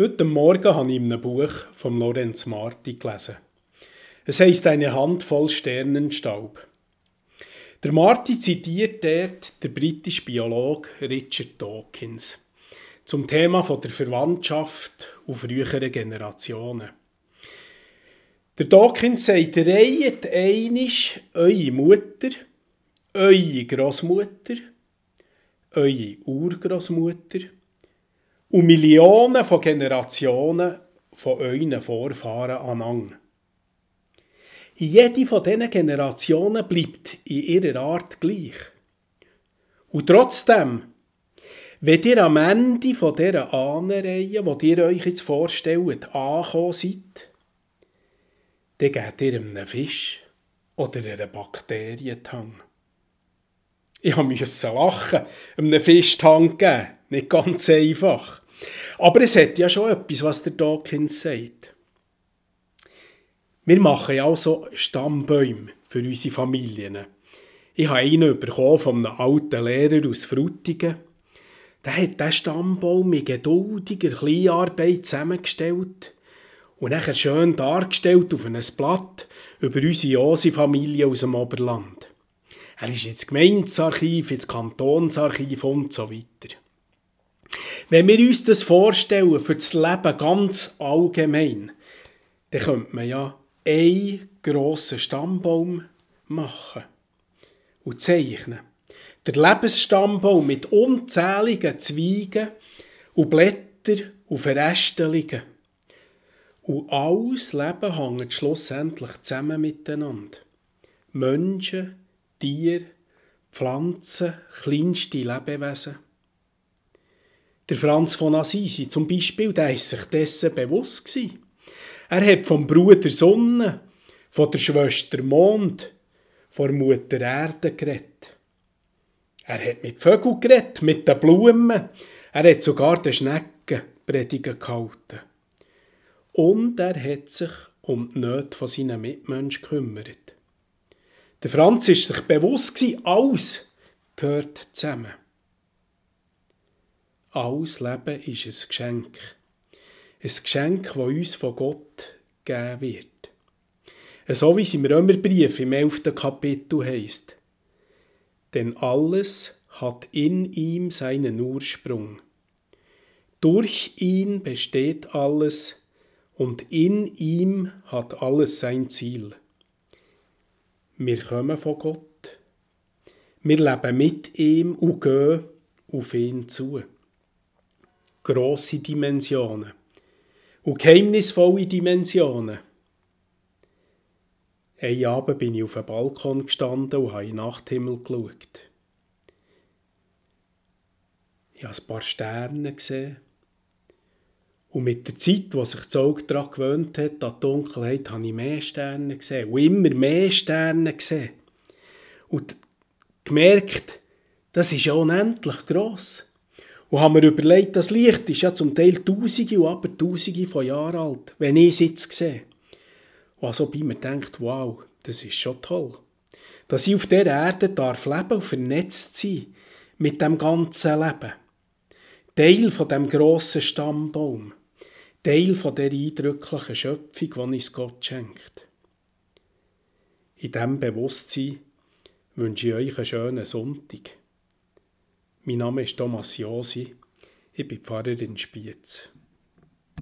Heute Morgen habe ich in einem Buch von Lorenz Marti gelesen. Es heißt Eine Handvoll Sternenstaub. Der Marti zitiert dort der britische Biologe Richard Dawkins zum Thema der Verwandtschaft auf frühere Generationen. Der Dawkins sagt, reihet einisch eure Mutter, eure Großmutter, eure Urgroßmutter und Millionen von Generationen von euren Vorfahren anang. Jede von diesen Generationen bleibt in ihrer Art gleich. Und trotzdem, wenn ihr am Ende von dieser Ahnenreihe, die ihr euch jetzt vorstellt, angekommen seid, dann gebt ihr einem Fisch oder einer Bakterie die Hand. Ich musste lachen, einem Fisch die Hand geben. Nicht ganz einfach. Aber es hat ja schon etwas, was der Dawkins sagt. Wir machen ja auch so Stammbäume für unsere Familien. Ich habe einen bekommen von einem alten Lehrer aus Frutigen. Der hat diesen Stammbaum mit geduldiger Kleinarbeit zusammengestellt und nachher schön dargestellt auf einem Blatt über unsere Josi-Familie aus dem Oberland. Er ist ins Gemeindearchiv, ins Kantonsarchiv und so weiter. Wenn wir uns das vorstellen für das Leben ganz allgemein, dann könnte man ja einen grossen Stammbaum machen und zeichnen. Der Lebensstammbaum mit unzähligen Zweigen und Blättern und Verästelungen. Und alles Leben hängt schlussendlich zusammen miteinander. Menschen, Tiere, Pflanzen, kleinste Lebewesen. Der Franz von Assisi zum Beispiel, der ist sich dessen bewusst gewesen. Er hat vom Bruder Sonne, von der Schwester Mond, von Mutter Erde geredet. Er hat mit Vögeln geredet, mit den Blumen. Er hat sogar den Schnecken Predigen gehalten. Und er hat sich um die Nöte von seinen Mitmenschen gekümmert. Der Franz ist sich bewusst alles gehört zusammen. Alles Leben ist ein Geschenk. Ein Geschenk, das uns von Gott gegeben wird. So wie es im Römerbrief im 11. Kapitel heißt. Denn alles hat in ihm seinen Ursprung. Durch ihn besteht alles und in ihm hat alles sein Ziel. Wir kommen von Gott. Wir leben mit ihm und gehen auf ihn zu grosse Dimensionen und geheimnisvolle Dimensionen. Ein Abend bin ich auf dem Balkon gestanden und habe in den Nachthimmel geschaut. Ich habe ein paar Sterne gesehen. Und mit der Zeit, wo sich das Auge daran gewöhnt hat, an die Dunkelheit, habe ich mehr Sterne gesehen. Und immer mehr Sterne gesehen. Und gemerkt, das ist unendlich gross. Und haben mir überlegt, das Licht ist ja zum Teil Tausende und aber Tausende von Jahren alt, wenn ich es jetzt sehe. Und also bei mir denkt, wow, das ist schon toll. Dass ich auf dieser Erde darf leben und vernetzt sein mit dem ganzen Leben. Teil von dem grossen Stammbaum. Teil von der eindrücklichen Schöpfung, die uns Gott schenkt. In diesem Bewusstsein wünsche ich euch einen schönen Sonntag. Mein Name ist Thomas Josi. Ich bin Pfarrer in Spiez.